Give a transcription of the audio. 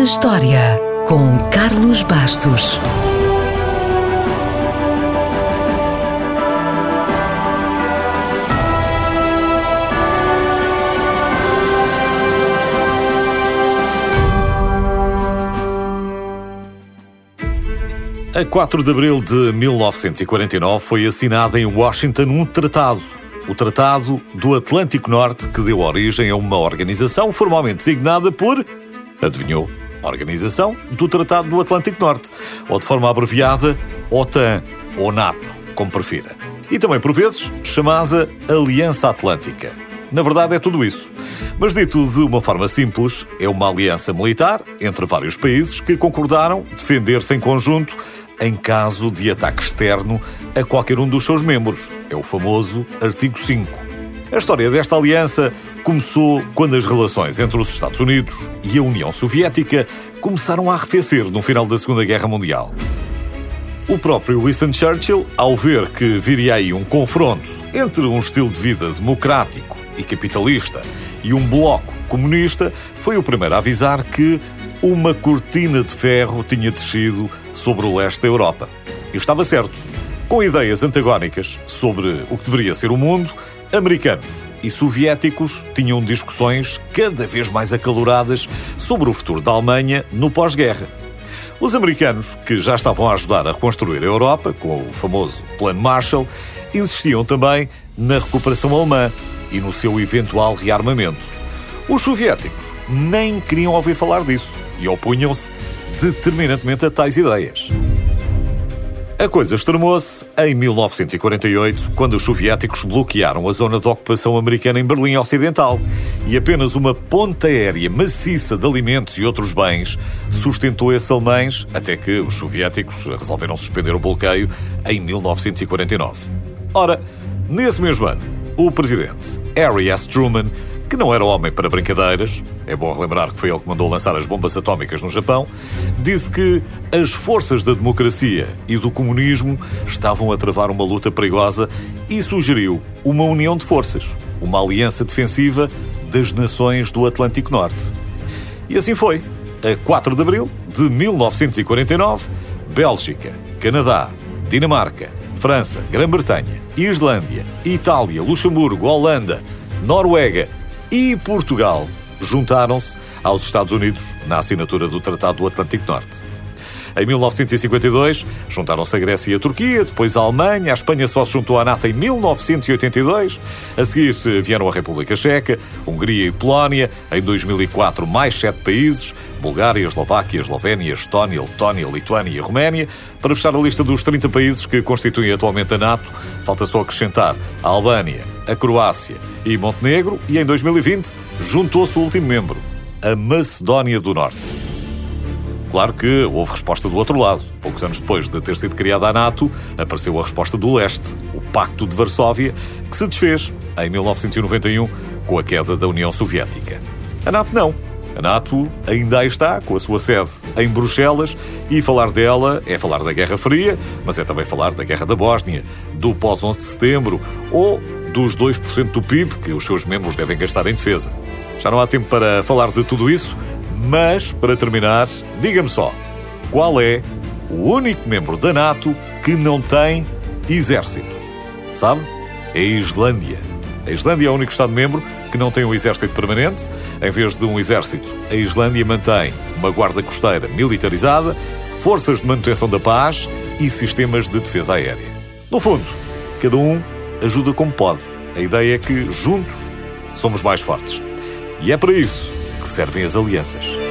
na História, com Carlos Bastos. A 4 de abril de 1949 foi assinado em Washington um tratado, o Tratado do Atlântico Norte, que deu origem a uma organização formalmente designada por, adivinhou, Organização do Tratado do Atlântico Norte, ou de forma abreviada, OTAN, ou NATO, como prefira. E também, por vezes, chamada Aliança Atlântica. Na verdade, é tudo isso. Mas dito de uma forma simples, é uma aliança militar entre vários países que concordaram defender-se em conjunto em caso de ataque externo a qualquer um dos seus membros. É o famoso artigo 5. A história desta aliança começou quando as relações entre os Estados Unidos e a União Soviética começaram a arrefecer no final da Segunda Guerra Mundial. O próprio Winston Churchill, ao ver que viria aí um confronto entre um estilo de vida democrático e capitalista e um bloco comunista, foi o primeiro a avisar que uma cortina de ferro tinha descido sobre o leste da Europa. E estava certo. Com ideias antagónicas sobre o que deveria ser o mundo, americanos e soviéticos tinham discussões cada vez mais acaloradas sobre o futuro da Alemanha no pós-guerra. Os americanos, que já estavam a ajudar a reconstruir a Europa com o famoso Plano Marshall, insistiam também na recuperação alemã e no seu eventual rearmamento. Os soviéticos nem queriam ouvir falar disso e opunham-se determinantemente a tais ideias. A coisa extremou-se em 1948, quando os soviéticos bloquearam a zona de ocupação americana em Berlim Ocidental e apenas uma ponta aérea maciça de alimentos e outros bens sustentou esses alemães até que os soviéticos resolveram suspender o bloqueio em 1949. Ora, nesse mesmo ano, o presidente Harry S. Truman que não era homem para brincadeiras, é bom relembrar que foi ele que mandou lançar as bombas atómicas no Japão, disse que as forças da democracia e do comunismo estavam a travar uma luta perigosa e sugeriu uma união de forças, uma aliança defensiva das nações do Atlântico Norte. E assim foi. A 4 de abril de 1949, Bélgica, Canadá, Dinamarca, França, Grã-Bretanha, Islândia, Itália, Luxemburgo, Holanda, Noruega e Portugal juntaram-se aos Estados Unidos na assinatura do Tratado do Atlântico Norte. Em 1952, juntaram-se a Grécia e a Turquia, depois a Alemanha, a Espanha só se juntou à NATO em 1982, a seguir vieram a República Checa, Hungria e Polónia, em 2004 mais sete países, Bulgária, Eslováquia, Eslovénia, Estónia, Letónia, Lituânia e Roménia. Para fechar a lista dos 30 países que constituem atualmente a NATO, falta só acrescentar a Albânia, a Croácia e Montenegro, e em 2020 juntou-se o último membro, a Macedónia do Norte. Claro que houve resposta do outro lado. Poucos anos depois de ter sido criada a NATO, apareceu a resposta do leste, o Pacto de Varsóvia, que se desfez em 1991 com a queda da União Soviética. A NATO não. A NATO ainda aí está, com a sua sede em Bruxelas, e falar dela é falar da Guerra Fria, mas é também falar da Guerra da Bósnia, do pós-11 de setembro ou dos 2% do PIB que os seus membros devem gastar em defesa. Já não há tempo para falar de tudo isso, mas, para terminar, diga-me só, qual é o único membro da NATO que não tem exército? Sabe? É a Islândia. A Islândia é o único Estado-membro que não tem um exército permanente. Em vez de um exército, a Islândia mantém uma guarda costeira militarizada, forças de manutenção da paz e sistemas de defesa aérea. No fundo, cada um ajuda como pode. A ideia é que, juntos, somos mais fortes. E é para isso que servem as alianças.